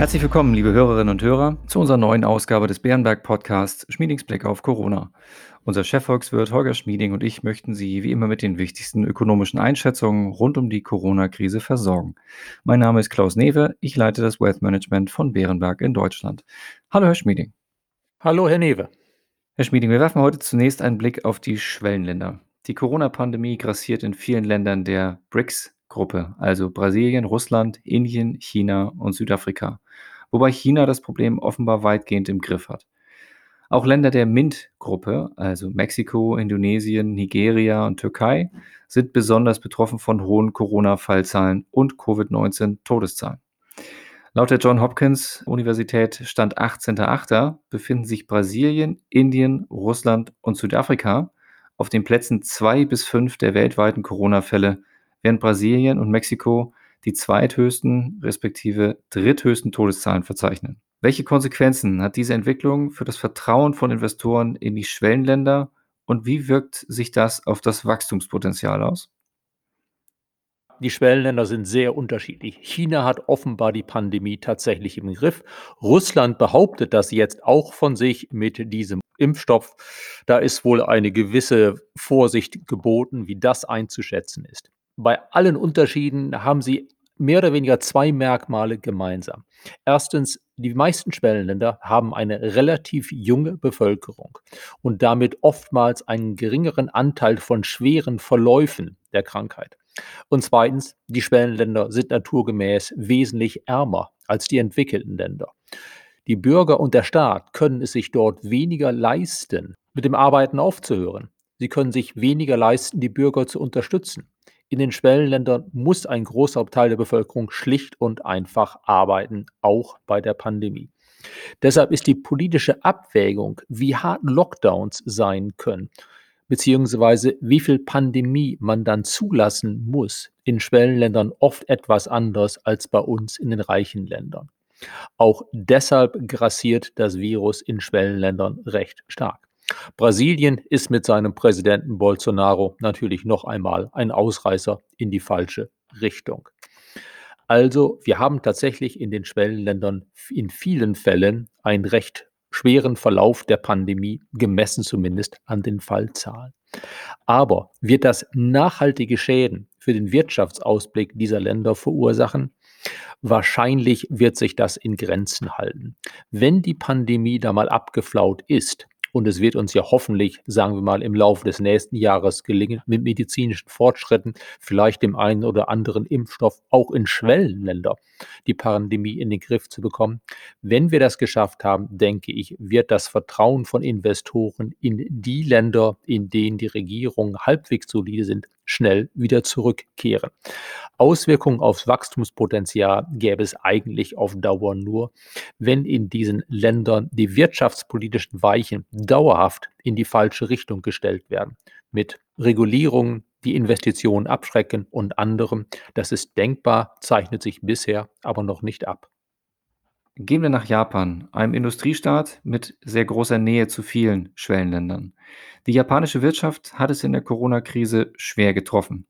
Herzlich willkommen, liebe Hörerinnen und Hörer, zu unserer neuen Ausgabe des Bärenberg Podcasts Schmiedings Blick auf Corona. Unser Chefvolkswirt Holger Schmieding und ich möchten Sie wie immer mit den wichtigsten ökonomischen Einschätzungen rund um die Corona-Krise versorgen. Mein Name ist Klaus Newe, ich leite das Wealth Management von Bärenberg in Deutschland. Hallo, Herr Schmieding. Hallo, Herr Newe. Herr Schmieding, wir werfen heute zunächst einen Blick auf die Schwellenländer. Die Corona-Pandemie grassiert in vielen Ländern der BRICS-Gruppe, also Brasilien, Russland, Indien, China und Südafrika wobei China das Problem offenbar weitgehend im Griff hat. Auch Länder der MINT-Gruppe, also Mexiko, Indonesien, Nigeria und Türkei, sind besonders betroffen von hohen Corona-Fallzahlen und Covid-19-Todeszahlen. Laut der John Hopkins Universität Stand 18.08. befinden sich Brasilien, Indien, Russland und Südafrika auf den Plätzen 2 bis 5 der weltweiten Corona-Fälle, während Brasilien und Mexiko die zweithöchsten respektive dritthöchsten Todeszahlen verzeichnen. Welche Konsequenzen hat diese Entwicklung für das Vertrauen von Investoren in die Schwellenländer und wie wirkt sich das auf das Wachstumspotenzial aus? Die Schwellenländer sind sehr unterschiedlich. China hat offenbar die Pandemie tatsächlich im Griff. Russland behauptet das jetzt auch von sich mit diesem Impfstoff. Da ist wohl eine gewisse Vorsicht geboten, wie das einzuschätzen ist. Bei allen Unterschieden haben sie mehr oder weniger zwei Merkmale gemeinsam. Erstens, die meisten Schwellenländer haben eine relativ junge Bevölkerung und damit oftmals einen geringeren Anteil von schweren Verläufen der Krankheit. Und zweitens, die Schwellenländer sind naturgemäß wesentlich ärmer als die entwickelten Länder. Die Bürger und der Staat können es sich dort weniger leisten, mit dem Arbeiten aufzuhören. Sie können sich weniger leisten, die Bürger zu unterstützen. In den Schwellenländern muss ein großer Teil der Bevölkerung schlicht und einfach arbeiten, auch bei der Pandemie. Deshalb ist die politische Abwägung, wie hart Lockdowns sein können, beziehungsweise wie viel Pandemie man dann zulassen muss, in Schwellenländern oft etwas anders als bei uns in den reichen Ländern. Auch deshalb grassiert das Virus in Schwellenländern recht stark. Brasilien ist mit seinem Präsidenten Bolsonaro natürlich noch einmal ein Ausreißer in die falsche Richtung. Also, wir haben tatsächlich in den Schwellenländern in vielen Fällen einen recht schweren Verlauf der Pandemie, gemessen zumindest an den Fallzahlen. Aber wird das nachhaltige Schäden für den Wirtschaftsausblick dieser Länder verursachen? Wahrscheinlich wird sich das in Grenzen halten. Wenn die Pandemie da mal abgeflaut ist, und es wird uns ja hoffentlich, sagen wir mal, im Laufe des nächsten Jahres gelingen, mit medizinischen Fortschritten, vielleicht dem einen oder anderen Impfstoff, auch in Schwellenländer, die Pandemie in den Griff zu bekommen. Wenn wir das geschafft haben, denke ich, wird das Vertrauen von Investoren in die Länder, in denen die Regierungen halbwegs solide sind, schnell wieder zurückkehren. Auswirkungen aufs Wachstumspotenzial gäbe es eigentlich auf Dauer nur, wenn in diesen Ländern die wirtschaftspolitischen Weichen dauerhaft in die falsche Richtung gestellt werden. Mit Regulierungen, die Investitionen abschrecken und anderem. Das ist denkbar, zeichnet sich bisher aber noch nicht ab. Gehen wir nach Japan, einem Industriestaat mit sehr großer Nähe zu vielen Schwellenländern. Die japanische Wirtschaft hat es in der Corona-Krise schwer getroffen.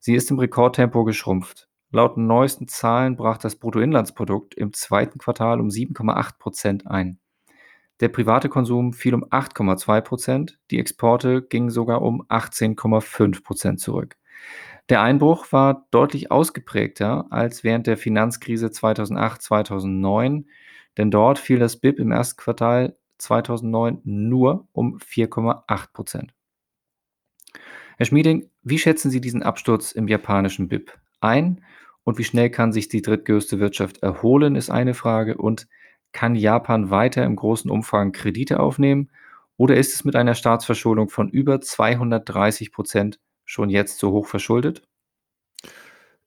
Sie ist im Rekordtempo geschrumpft. Laut neuesten Zahlen brach das Bruttoinlandsprodukt im zweiten Quartal um 7,8 Prozent ein. Der private Konsum fiel um 8,2 Prozent, die Exporte gingen sogar um 18,5 Prozent zurück. Der Einbruch war deutlich ausgeprägter als während der Finanzkrise 2008, 2009, denn dort fiel das BIP im ersten Quartal 2009 nur um 4,8 Prozent. Herr Schmieding, wie schätzen Sie diesen Absturz im japanischen BIP ein und wie schnell kann sich die drittgrößte Wirtschaft erholen, ist eine Frage. Und kann Japan weiter im großen Umfang Kredite aufnehmen oder ist es mit einer Staatsverschuldung von über 230 Prozent schon jetzt so hoch verschuldet?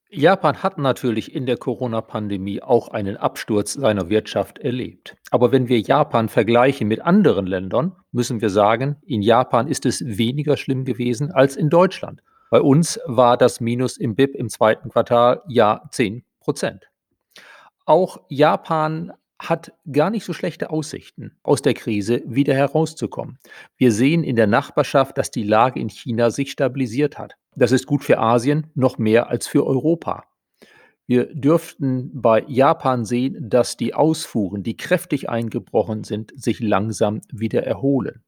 Japan hat natürlich in der Corona-Pandemie auch einen Absturz seiner Wirtschaft erlebt. Aber wenn wir Japan vergleichen mit anderen Ländern, müssen wir sagen, in Japan ist es weniger schlimm gewesen als in Deutschland. Bei uns war das Minus im BIP im zweiten Quartal ja 10 Prozent. Auch Japan hat gar nicht so schlechte Aussichten, aus der Krise wieder herauszukommen. Wir sehen in der Nachbarschaft, dass die Lage in China sich stabilisiert hat. Das ist gut für Asien, noch mehr als für Europa. Wir dürften bei Japan sehen, dass die Ausfuhren, die kräftig eingebrochen sind, sich langsam wieder erholen.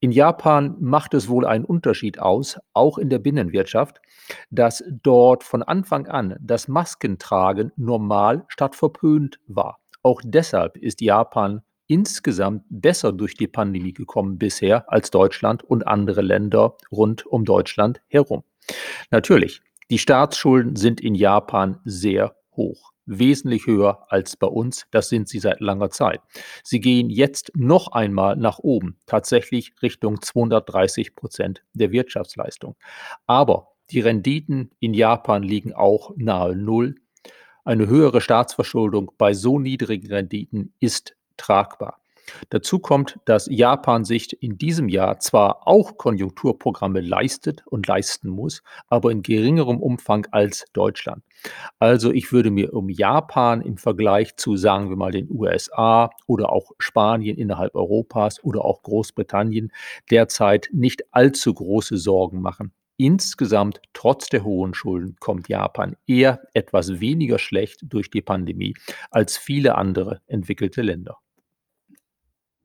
In Japan macht es wohl einen Unterschied aus, auch in der Binnenwirtschaft, dass dort von Anfang an das Maskentragen normal statt verpönt war. Auch deshalb ist Japan insgesamt besser durch die Pandemie gekommen bisher als Deutschland und andere Länder rund um Deutschland herum. Natürlich, die Staatsschulden sind in Japan sehr hoch wesentlich höher als bei uns. Das sind sie seit langer Zeit. Sie gehen jetzt noch einmal nach oben, tatsächlich Richtung 230 Prozent der Wirtschaftsleistung. Aber die Renditen in Japan liegen auch nahe Null. Eine höhere Staatsverschuldung bei so niedrigen Renditen ist tragbar. Dazu kommt, dass Japan sich in diesem Jahr zwar auch Konjunkturprogramme leistet und leisten muss, aber in geringerem Umfang als Deutschland. Also ich würde mir um Japan im Vergleich zu, sagen wir mal, den USA oder auch Spanien innerhalb Europas oder auch Großbritannien derzeit nicht allzu große Sorgen machen. Insgesamt, trotz der hohen Schulden, kommt Japan eher etwas weniger schlecht durch die Pandemie als viele andere entwickelte Länder.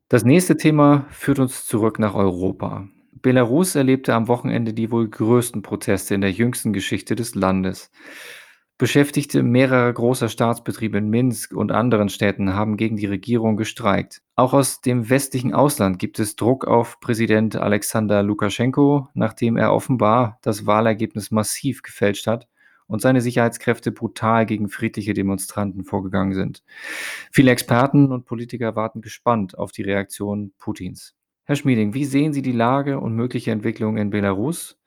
Das nächste Thema führt uns zurück nach Europa. Belarus erlebte am Wochenende die wohl größten Proteste in der jüngsten Geschichte des Landes. Beschäftigte mehrerer großer Staatsbetriebe in Minsk und anderen Städten haben gegen die Regierung gestreikt. Auch aus dem westlichen Ausland gibt es Druck auf Präsident Alexander Lukaschenko, nachdem er offenbar das Wahlergebnis massiv gefälscht hat und seine Sicherheitskräfte brutal gegen friedliche Demonstranten vorgegangen sind. Viele Experten und Politiker warten gespannt auf die Reaktion Putins. Herr Schmieding, wie sehen Sie die Lage und mögliche Entwicklungen in Belarus?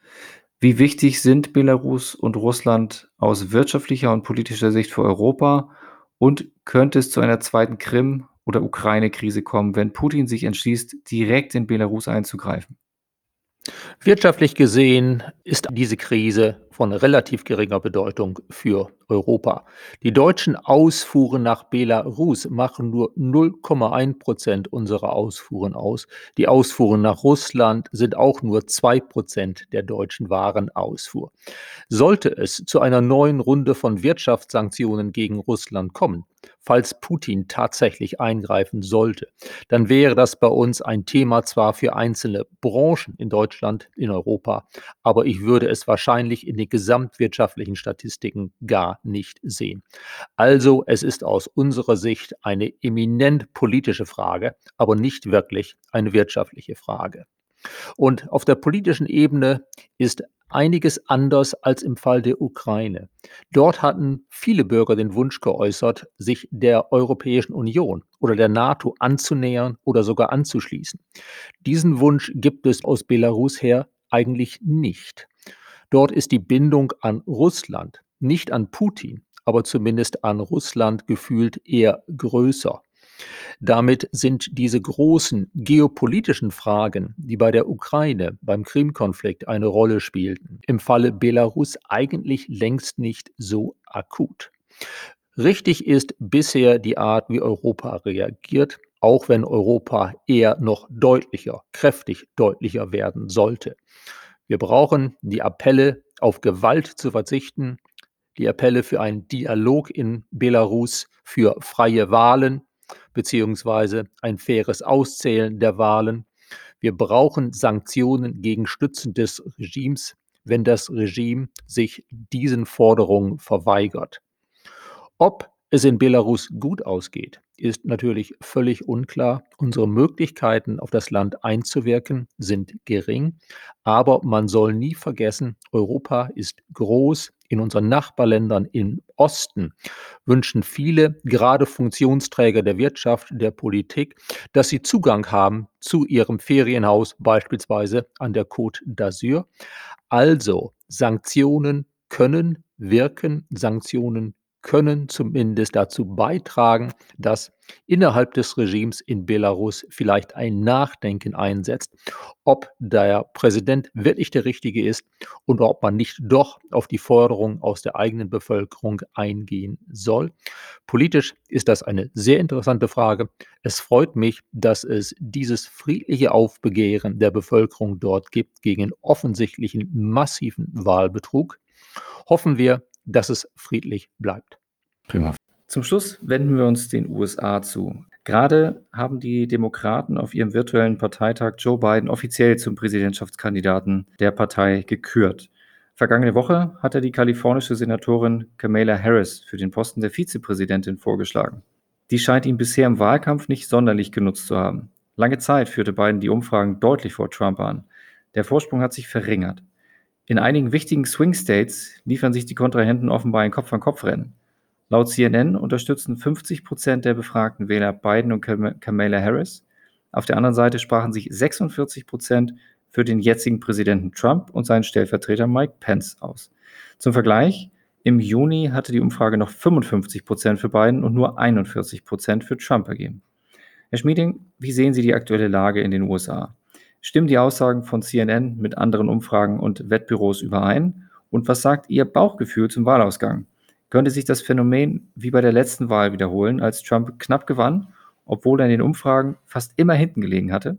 Wie wichtig sind Belarus und Russland aus wirtschaftlicher und politischer Sicht für Europa? Und könnte es zu einer zweiten Krim- oder Ukraine-Krise kommen, wenn Putin sich entschließt, direkt in Belarus einzugreifen? Wirtschaftlich gesehen ist diese Krise von relativ geringer Bedeutung für Europa. Die deutschen Ausfuhren nach Belarus machen nur 0,1 Prozent unserer Ausfuhren aus. Die Ausfuhren nach Russland sind auch nur 2 Prozent der deutschen Warenausfuhr. Sollte es zu einer neuen Runde von Wirtschaftssanktionen gegen Russland kommen, falls Putin tatsächlich eingreifen sollte, dann wäre das bei uns ein Thema zwar für einzelne Branchen in Deutschland, in Europa, aber ich würde es wahrscheinlich in den gesamtwirtschaftlichen Statistiken gar nicht sehen. Also es ist aus unserer Sicht eine eminent politische Frage, aber nicht wirklich eine wirtschaftliche Frage. Und auf der politischen Ebene ist einiges anders als im Fall der Ukraine. Dort hatten viele Bürger den Wunsch geäußert, sich der Europäischen Union oder der NATO anzunähern oder sogar anzuschließen. Diesen Wunsch gibt es aus Belarus her eigentlich nicht. Dort ist die Bindung an Russland, nicht an Putin, aber zumindest an Russland gefühlt eher größer. Damit sind diese großen geopolitischen Fragen, die bei der Ukraine, beim Krim-Konflikt eine Rolle spielten, im Falle Belarus eigentlich längst nicht so akut. Richtig ist bisher die Art, wie Europa reagiert, auch wenn Europa eher noch deutlicher, kräftig deutlicher werden sollte. Wir brauchen die Appelle, auf Gewalt zu verzichten, die Appelle für einen Dialog in Belarus, für freie Wahlen, beziehungsweise ein faires Auszählen der Wahlen. Wir brauchen Sanktionen gegen Stützen des Regimes, wenn das Regime sich diesen Forderungen verweigert. Ob es in Belarus gut ausgeht, ist natürlich völlig unklar. Unsere Möglichkeiten, auf das Land einzuwirken, sind gering. Aber man soll nie vergessen, Europa ist groß. In unseren Nachbarländern im Osten wünschen viele, gerade Funktionsträger der Wirtschaft, der Politik, dass sie Zugang haben zu ihrem Ferienhaus, beispielsweise an der Côte d'Azur. Also Sanktionen können wirken, Sanktionen können zumindest dazu beitragen, dass innerhalb des Regimes in Belarus vielleicht ein Nachdenken einsetzt, ob der Präsident wirklich der richtige ist und ob man nicht doch auf die Forderungen aus der eigenen Bevölkerung eingehen soll. Politisch ist das eine sehr interessante Frage. Es freut mich, dass es dieses friedliche Aufbegehren der Bevölkerung dort gibt gegen offensichtlichen massiven Wahlbetrug. Hoffen wir, dass es friedlich bleibt. Prima. Zum Schluss wenden wir uns den USA zu. Gerade haben die Demokraten auf ihrem virtuellen Parteitag Joe Biden offiziell zum Präsidentschaftskandidaten der Partei gekürt. Vergangene Woche hat er die kalifornische Senatorin Kamala Harris für den Posten der Vizepräsidentin vorgeschlagen. Die scheint ihn bisher im Wahlkampf nicht sonderlich genutzt zu haben. Lange Zeit führte Biden die Umfragen deutlich vor Trump an. Der Vorsprung hat sich verringert. In einigen wichtigen Swing States liefern sich die Kontrahenten offenbar ein Kopf-an-Kopf-Rennen. Laut CNN unterstützen 50 Prozent der befragten Wähler Biden und Kamala Harris. Auf der anderen Seite sprachen sich 46 Prozent für den jetzigen Präsidenten Trump und seinen Stellvertreter Mike Pence aus. Zum Vergleich, im Juni hatte die Umfrage noch 55 Prozent für Biden und nur 41 Prozent für Trump ergeben. Herr Schmieding, wie sehen Sie die aktuelle Lage in den USA? Stimmen die Aussagen von CNN mit anderen Umfragen und Wettbüros überein? Und was sagt Ihr Bauchgefühl zum Wahlausgang? Könnte sich das Phänomen wie bei der letzten Wahl wiederholen, als Trump knapp gewann, obwohl er in den Umfragen fast immer hinten gelegen hatte?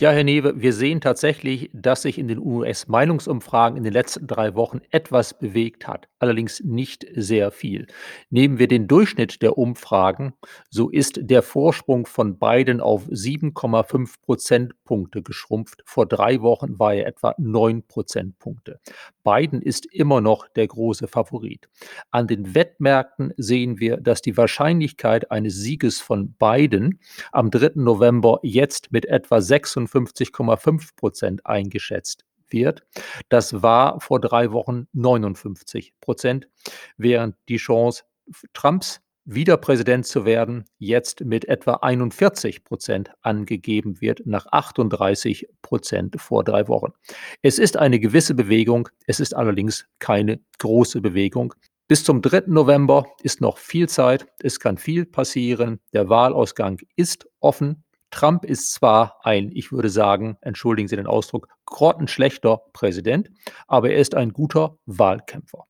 Ja, Herr Newe, wir sehen tatsächlich, dass sich in den US-Meinungsumfragen in den letzten drei Wochen etwas bewegt hat, allerdings nicht sehr viel. Nehmen wir den Durchschnitt der Umfragen, so ist der Vorsprung von Biden auf 7,5 Prozentpunkte geschrumpft. Vor drei Wochen war er etwa 9 Prozentpunkte. Biden ist immer noch der große Favorit. An den Wettmärkten sehen wir, dass die Wahrscheinlichkeit eines Sieges von Biden am 3. November jetzt mit etwa 56,5 Prozent eingeschätzt wird. Das war vor drei Wochen 59 Prozent, während die Chance Trumps wieder Präsident zu werden, jetzt mit etwa 41 Prozent angegeben wird, nach 38 Prozent vor drei Wochen. Es ist eine gewisse Bewegung, es ist allerdings keine große Bewegung. Bis zum 3. November ist noch viel Zeit, es kann viel passieren, der Wahlausgang ist offen. Trump ist zwar ein, ich würde sagen, entschuldigen Sie den Ausdruck, grottenschlechter Präsident, aber er ist ein guter Wahlkämpfer.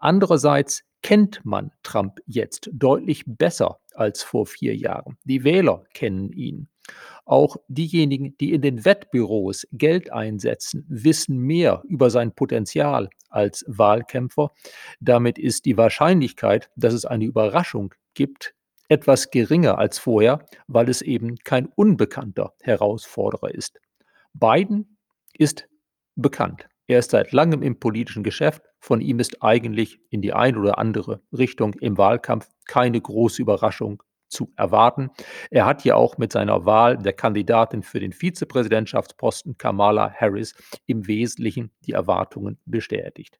Andererseits kennt man Trump jetzt deutlich besser als vor vier Jahren. Die Wähler kennen ihn. Auch diejenigen, die in den Wettbüros Geld einsetzen, wissen mehr über sein Potenzial als Wahlkämpfer. Damit ist die Wahrscheinlichkeit, dass es eine Überraschung gibt, etwas geringer als vorher, weil es eben kein unbekannter Herausforderer ist. Biden ist bekannt. Er ist seit langem im politischen Geschäft. Von ihm ist eigentlich in die eine oder andere Richtung im Wahlkampf keine große Überraschung zu erwarten. Er hat ja auch mit seiner Wahl der Kandidatin für den Vizepräsidentschaftsposten Kamala Harris im Wesentlichen die Erwartungen bestätigt.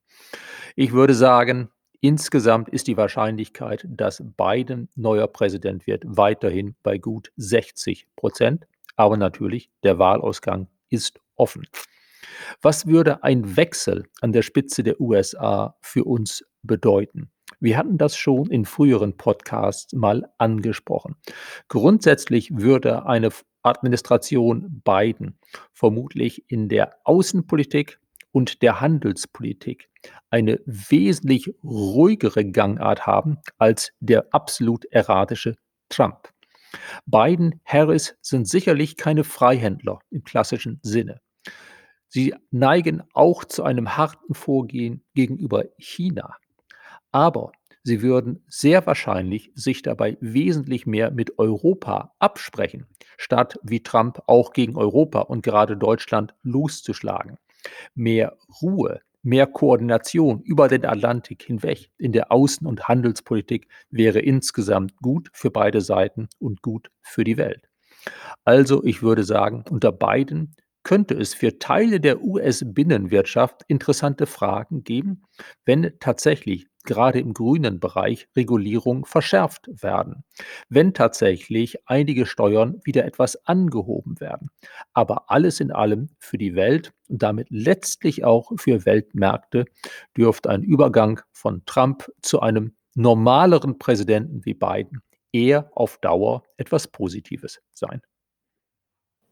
Ich würde sagen, insgesamt ist die Wahrscheinlichkeit, dass Biden neuer Präsident wird, weiterhin bei gut 60 Prozent. Aber natürlich, der Wahlausgang ist offen. Was würde ein Wechsel an der Spitze der USA für uns bedeuten? Wir hatten das schon in früheren Podcasts mal angesprochen. Grundsätzlich würde eine Administration Biden vermutlich in der Außenpolitik und der Handelspolitik eine wesentlich ruhigere Gangart haben als der absolut erratische Trump. Biden, Harris sind sicherlich keine Freihändler im klassischen Sinne. Sie neigen auch zu einem harten Vorgehen gegenüber China. Aber sie würden sehr wahrscheinlich sich dabei wesentlich mehr mit Europa absprechen, statt wie Trump auch gegen Europa und gerade Deutschland loszuschlagen. Mehr Ruhe, mehr Koordination über den Atlantik hinweg in der Außen- und Handelspolitik wäre insgesamt gut für beide Seiten und gut für die Welt. Also ich würde sagen, unter beiden könnte es für Teile der US-Binnenwirtschaft interessante Fragen geben, wenn tatsächlich gerade im grünen Bereich Regulierungen verschärft werden, wenn tatsächlich einige Steuern wieder etwas angehoben werden. Aber alles in allem für die Welt und damit letztlich auch für Weltmärkte dürfte ein Übergang von Trump zu einem normaleren Präsidenten wie Biden eher auf Dauer etwas Positives sein.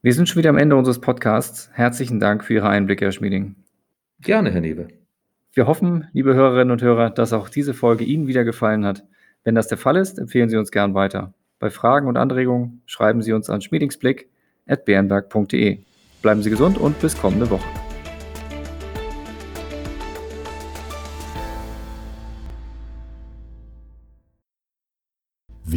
Wir sind schon wieder am Ende unseres Podcasts. Herzlichen Dank für Ihre Einblicke, Herr Schmieding. Gerne, Herr Newe. Wir hoffen, liebe Hörerinnen und Hörer, dass auch diese Folge Ihnen wieder gefallen hat. Wenn das der Fall ist, empfehlen Sie uns gern weiter. Bei Fragen und Anregungen schreiben Sie uns an schmiedingsblick.bernberg.de. Bleiben Sie gesund und bis kommende Woche.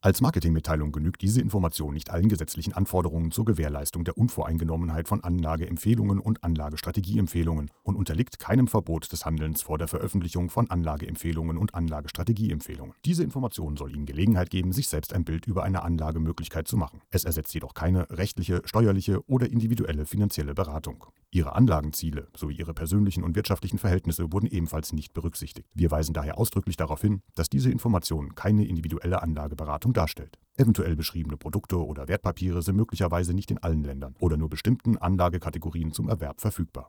Als Marketingmitteilung genügt diese Information nicht allen gesetzlichen Anforderungen zur Gewährleistung der Unvoreingenommenheit von Anlageempfehlungen und Anlagestrategieempfehlungen und unterliegt keinem Verbot des Handelns vor der Veröffentlichung von Anlageempfehlungen und Anlagestrategieempfehlungen. Diese Information soll Ihnen Gelegenheit geben, sich selbst ein Bild über eine Anlagemöglichkeit zu machen. Es ersetzt jedoch keine rechtliche, steuerliche oder individuelle finanzielle Beratung. Ihre Anlagenziele sowie Ihre persönlichen und wirtschaftlichen Verhältnisse wurden ebenfalls nicht berücksichtigt. Wir weisen daher ausdrücklich darauf hin, dass diese Information keine individuelle Anlageberatung Beratung darstellt. Eventuell beschriebene Produkte oder Wertpapiere sind möglicherweise nicht in allen Ländern oder nur bestimmten Anlagekategorien zum Erwerb verfügbar.